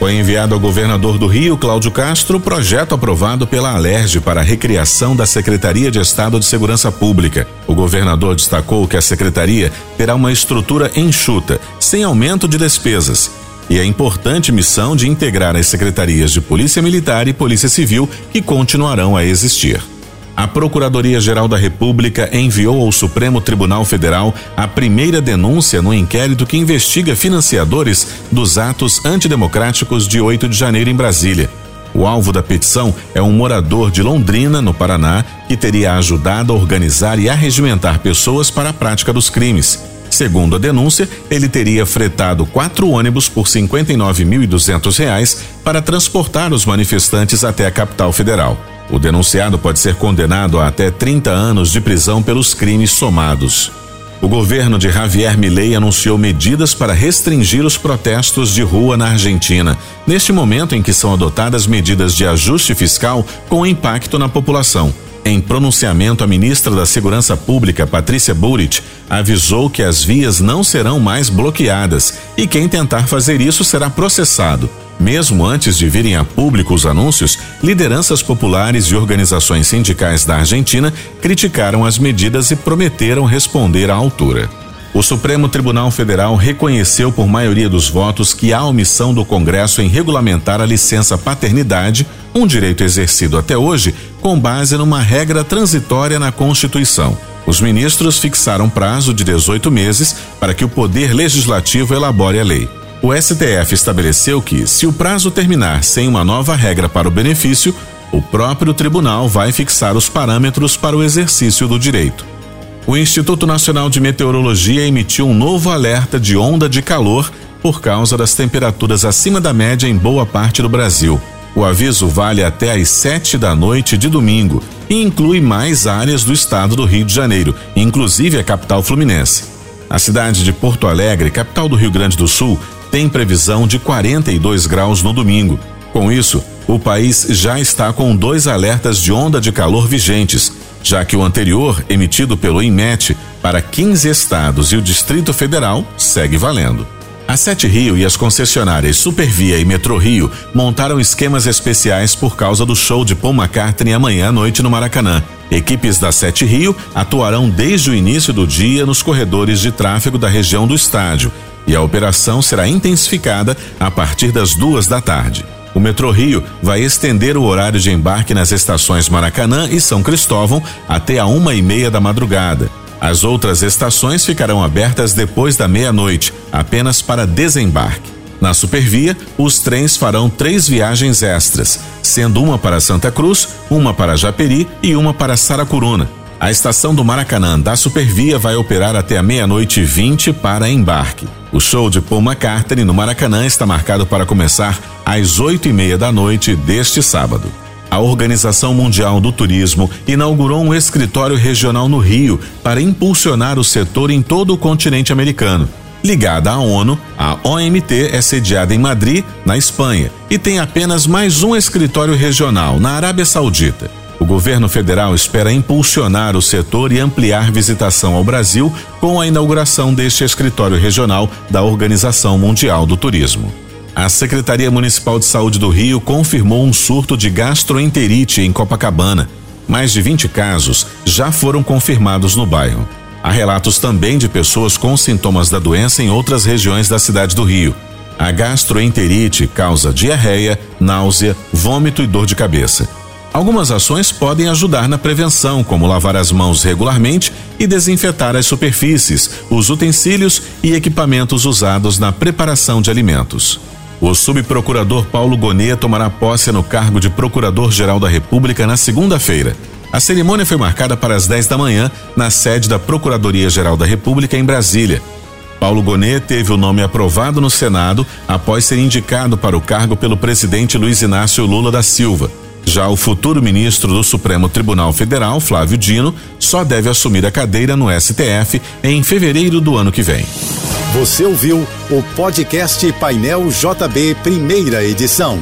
Foi enviado ao governador do Rio, Cláudio Castro, projeto aprovado pela Alerj para a recriação da Secretaria de Estado de Segurança Pública. O governador destacou que a secretaria terá uma estrutura enxuta, sem aumento de despesas, e a importante missão de integrar as secretarias de Polícia Militar e Polícia Civil que continuarão a existir. A Procuradoria-Geral da República enviou ao Supremo Tribunal Federal a primeira denúncia no inquérito que investiga financiadores dos atos antidemocráticos de 8 de janeiro em Brasília. O alvo da petição é um morador de Londrina, no Paraná, que teria ajudado a organizar e arregimentar pessoas para a prática dos crimes. Segundo a denúncia, ele teria fretado quatro ônibus por R$ 59.200 para transportar os manifestantes até a capital federal. O denunciado pode ser condenado a até 30 anos de prisão pelos crimes somados. O governo de Javier Milei anunciou medidas para restringir os protestos de rua na Argentina, neste momento em que são adotadas medidas de ajuste fiscal com impacto na população. Em pronunciamento, a ministra da Segurança Pública, Patrícia Burit, avisou que as vias não serão mais bloqueadas e quem tentar fazer isso será processado. Mesmo antes de virem a público os anúncios, lideranças populares e organizações sindicais da Argentina criticaram as medidas e prometeram responder à altura. O Supremo Tribunal Federal reconheceu por maioria dos votos que há omissão do Congresso em regulamentar a licença paternidade, um direito exercido até hoje com base numa regra transitória na Constituição. Os ministros fixaram prazo de 18 meses para que o Poder Legislativo elabore a lei. O STF estabeleceu que, se o prazo terminar sem uma nova regra para o benefício, o próprio tribunal vai fixar os parâmetros para o exercício do direito. O Instituto Nacional de Meteorologia emitiu um novo alerta de onda de calor por causa das temperaturas acima da média em boa parte do Brasil. O aviso vale até às sete da noite de domingo e inclui mais áreas do estado do Rio de Janeiro, inclusive a capital fluminense. A cidade de Porto Alegre, capital do Rio Grande do Sul, tem previsão de 42 graus no domingo. Com isso, o país já está com dois alertas de onda de calor vigentes, já que o anterior, emitido pelo INMET para 15 estados e o Distrito Federal, segue valendo. A Sete Rio e as concessionárias Supervia e Metro Rio montaram esquemas especiais por causa do show de Paul McCartney amanhã à noite no Maracanã. Equipes da Sete Rio atuarão desde o início do dia nos corredores de tráfego da região do estádio e a operação será intensificada a partir das duas da tarde. O Metrô Rio vai estender o horário de embarque nas estações Maracanã e São Cristóvão até a uma e meia da madrugada. As outras estações ficarão abertas depois da meia-noite, apenas para desembarque. Na Supervia, os trens farão três viagens extras, sendo uma para Santa Cruz, uma para Japeri e uma para Saracuruna. A estação do Maracanã da Supervia vai operar até a meia-noite e vinte para embarque. O show de Paul McCartney no Maracanã está marcado para começar às oito e meia da noite deste sábado. A Organização Mundial do Turismo inaugurou um escritório regional no Rio para impulsionar o setor em todo o continente americano. Ligada à ONU, a OMT é sediada em Madrid, na Espanha, e tem apenas mais um escritório regional, na Arábia Saudita. O governo federal espera impulsionar o setor e ampliar visitação ao Brasil com a inauguração deste escritório regional da Organização Mundial do Turismo. A Secretaria Municipal de Saúde do Rio confirmou um surto de gastroenterite em Copacabana. Mais de 20 casos já foram confirmados no bairro. Há relatos também de pessoas com sintomas da doença em outras regiões da cidade do Rio. A gastroenterite causa diarreia, náusea, vômito e dor de cabeça. Algumas ações podem ajudar na prevenção, como lavar as mãos regularmente e desinfetar as superfícies, os utensílios e equipamentos usados na preparação de alimentos. O subprocurador Paulo Gonê tomará posse no cargo de Procurador-Geral da República na segunda-feira. A cerimônia foi marcada para as 10 da manhã na sede da Procuradoria-Geral da República em Brasília. Paulo Gonê teve o nome aprovado no Senado após ser indicado para o cargo pelo presidente Luiz Inácio Lula da Silva. Já o futuro ministro do Supremo Tribunal Federal, Flávio Dino, só deve assumir a cadeira no STF em fevereiro do ano que vem. Você ouviu o podcast Painel JB, primeira edição.